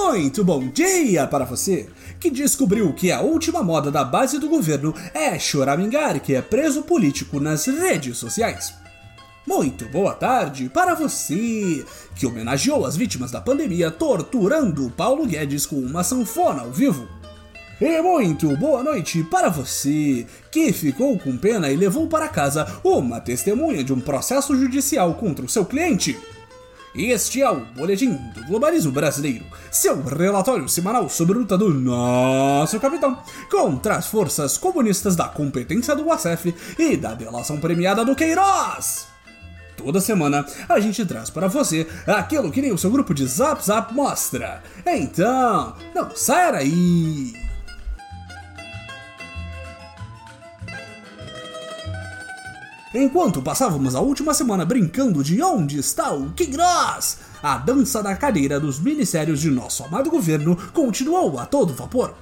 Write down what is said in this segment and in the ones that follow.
Muito bom dia para você que descobriu que a última moda da base do governo é choramingar que é preso político nas redes sociais. Muito boa tarde para você que homenageou as vítimas da pandemia torturando Paulo Guedes com uma sanfona ao vivo. E muito boa noite para você que ficou com pena e levou para casa uma testemunha de um processo judicial contra o seu cliente. Este é o Boletim do Globalismo Brasileiro, seu relatório semanal sobre a luta do nosso capitão contra as forças comunistas da competência do ACF e da delação premiada do Queiroz. Toda semana a gente traz para você aquilo que nem o seu grupo de Zap Zap mostra. Então, não saia daí! Enquanto passávamos a última semana brincando de onde está o Queiroz, a dança da cadeira dos ministérios de nosso amado governo continuou a todo vapor.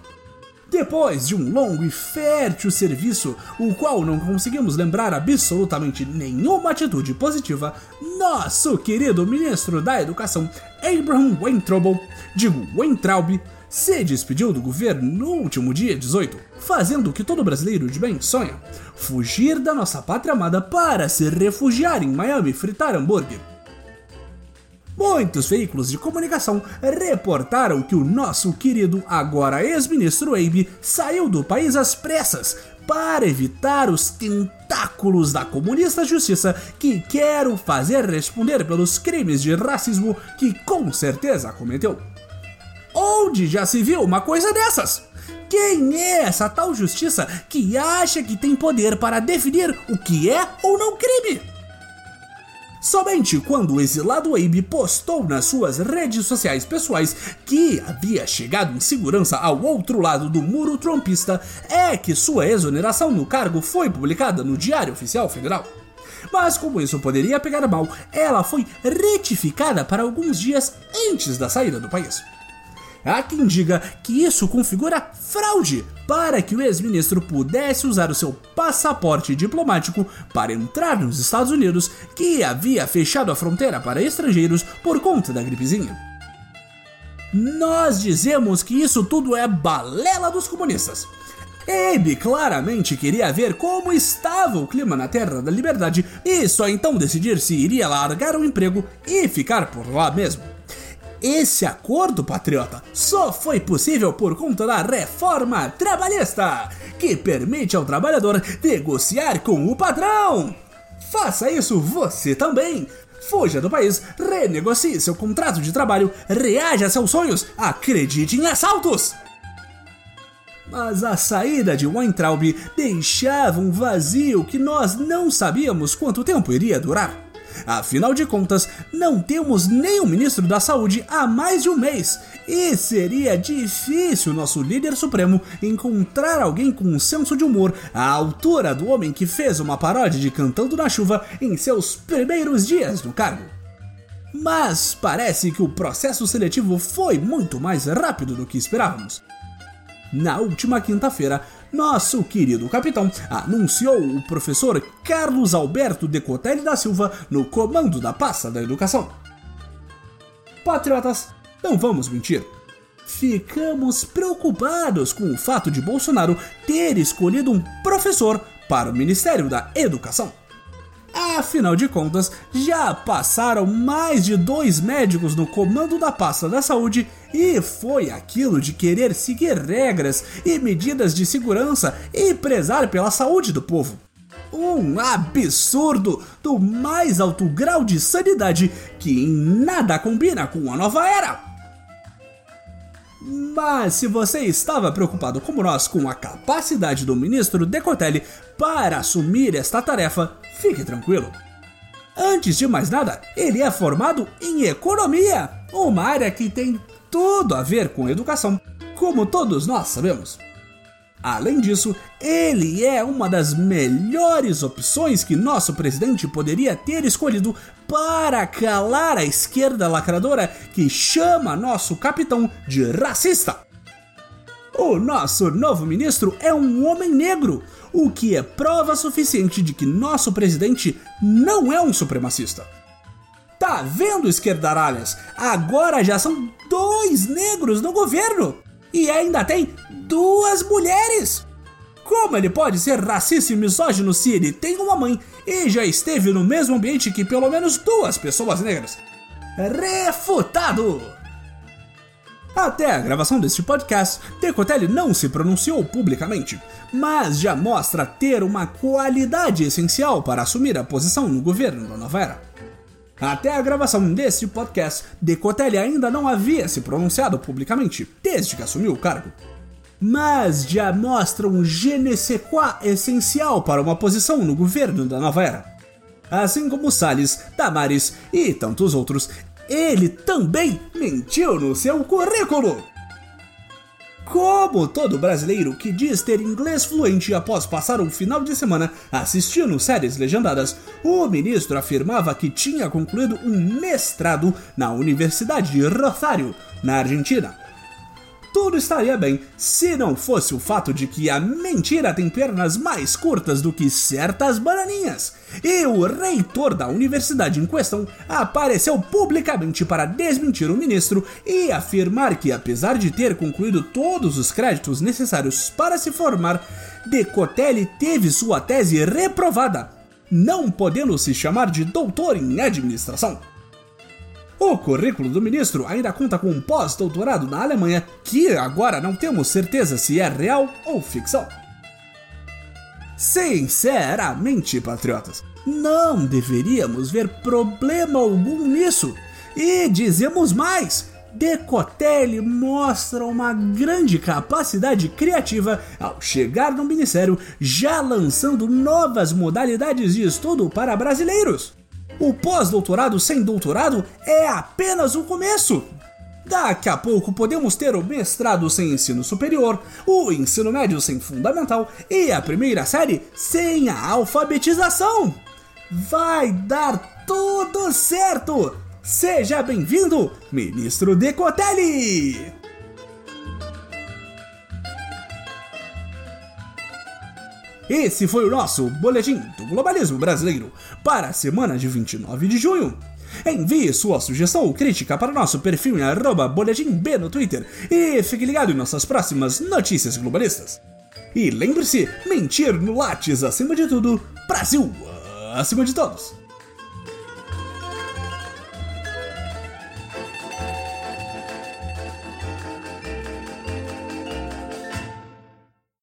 Depois de um longo e fértil serviço, o qual não conseguimos lembrar absolutamente nenhuma atitude positiva, nosso querido ministro da Educação, Abraham Weintraub, digo Weintraub, se despediu do governo no último dia 18, fazendo o que todo brasileiro de bem sonha: fugir da nossa pátria amada para se refugiar em Miami fritar hambúrguer. Muitos veículos de comunicação reportaram que o nosso querido, agora ex-ministro Abe, saiu do país às pressas para evitar os tentáculos da comunista justiça que quer o fazer responder pelos crimes de racismo que com certeza cometeu. Onde já se viu uma coisa dessas? Quem é essa tal justiça que acha que tem poder para definir o que é ou não crime? Somente quando o exilado Abe postou nas suas redes sociais pessoais que havia chegado em segurança ao outro lado do muro trumpista é que sua exoneração no cargo foi publicada no Diário Oficial Federal. Mas como isso poderia pegar mal, ela foi retificada para alguns dias antes da saída do país. Há quem diga que isso configura fraude para que o ex-ministro pudesse usar o seu passaporte diplomático para entrar nos Estados Unidos, que havia fechado a fronteira para estrangeiros por conta da gripezinha. Nós dizemos que isso tudo é balela dos comunistas. Abe claramente queria ver como estava o clima na Terra da Liberdade e só então decidir se iria largar o emprego e ficar por lá mesmo. Esse acordo, patriota, só foi possível por conta da reforma trabalhista, que permite ao trabalhador negociar com o patrão. Faça isso você também. Fuja do país, renegocie seu contrato de trabalho, reaja a seus sonhos, acredite em assaltos. Mas a saída de Weintraub deixava um vazio que nós não sabíamos quanto tempo iria durar. Afinal de contas, não temos o ministro da Saúde há mais de um mês, e seria difícil nosso líder supremo encontrar alguém com um senso de humor à altura do homem que fez uma paródia de Cantando na Chuva em seus primeiros dias no cargo. Mas parece que o processo seletivo foi muito mais rápido do que esperávamos. Na última quinta-feira, nosso querido capitão anunciou o professor Carlos Alberto Decotelli da Silva no comando da pasta da educação. Patriotas, não vamos mentir. Ficamos preocupados com o fato de Bolsonaro ter escolhido um professor para o Ministério da Educação. Afinal de contas, já passaram mais de dois médicos no comando da pasta da saúde e foi aquilo de querer seguir regras e medidas de segurança e prezar pela saúde do povo. Um absurdo do mais alto grau de sanidade que em nada combina com a nova era. Mas se você estava preocupado como nós com a capacidade do ministro Decotelli para assumir esta tarefa, fique tranquilo. Antes de mais nada, ele é formado em economia, uma área que tem tudo a ver com educação, como todos nós sabemos. Além disso, ele é uma das melhores opções que nosso presidente poderia ter escolhido para calar a esquerda lacradora que chama nosso capitão de racista. O nosso novo ministro é um homem negro, o que é prova suficiente de que nosso presidente não é um supremacista. Tá vendo, esquerdaralhas? Agora já são dois negros no governo e ainda tem duas mulheres. Como ele pode ser racista e misógino se ele tem uma mãe e já esteve no mesmo ambiente que pelo menos duas pessoas negras? Refutado! Até a gravação deste podcast, Decotelli não se pronunciou publicamente, mas já mostra ter uma qualidade essencial para assumir a posição no governo da nova era. Até a gravação deste podcast, Decotelli ainda não havia se pronunciado publicamente, desde que assumiu o cargo. Mas já mostra um je ne sais quoi essencial para uma posição no governo da nova era. Assim como Salles, Damares e tantos outros, ele também mentiu no seu currículo. Como todo brasileiro que diz ter inglês fluente após passar um final de semana assistindo séries legendadas, o ministro afirmava que tinha concluído um mestrado na Universidade de Rosário, na Argentina tudo estaria bem se não fosse o fato de que a mentira tem pernas mais curtas do que certas bananinhas. E o reitor da universidade em questão apareceu publicamente para desmentir o ministro e afirmar que, apesar de ter concluído todos os créditos necessários para se formar, Decotelli teve sua tese reprovada, não podendo se chamar de doutor em administração. O currículo do ministro ainda conta com um pós-doutorado na Alemanha, que agora não temos certeza se é real ou ficção. Sinceramente, patriotas, não deveríamos ver problema algum nisso. E dizemos mais: Decotelli mostra uma grande capacidade criativa ao chegar no ministério, já lançando novas modalidades de estudo para brasileiros. O pós-doutorado sem doutorado é apenas o começo. Daqui a pouco podemos ter o mestrado sem ensino superior, o ensino médio sem fundamental e a primeira série sem a alfabetização. Vai dar tudo certo! Seja bem-vindo, Ministro Decotelli! Esse foi o nosso Boletim do Globalismo Brasileiro para a semana de 29 de junho. Envie sua sugestão ou crítica para nosso perfil em arroba no Twitter e fique ligado em nossas próximas notícias globalistas. E lembre-se, mentir no Lattes acima de tudo, Brasil acima de todos.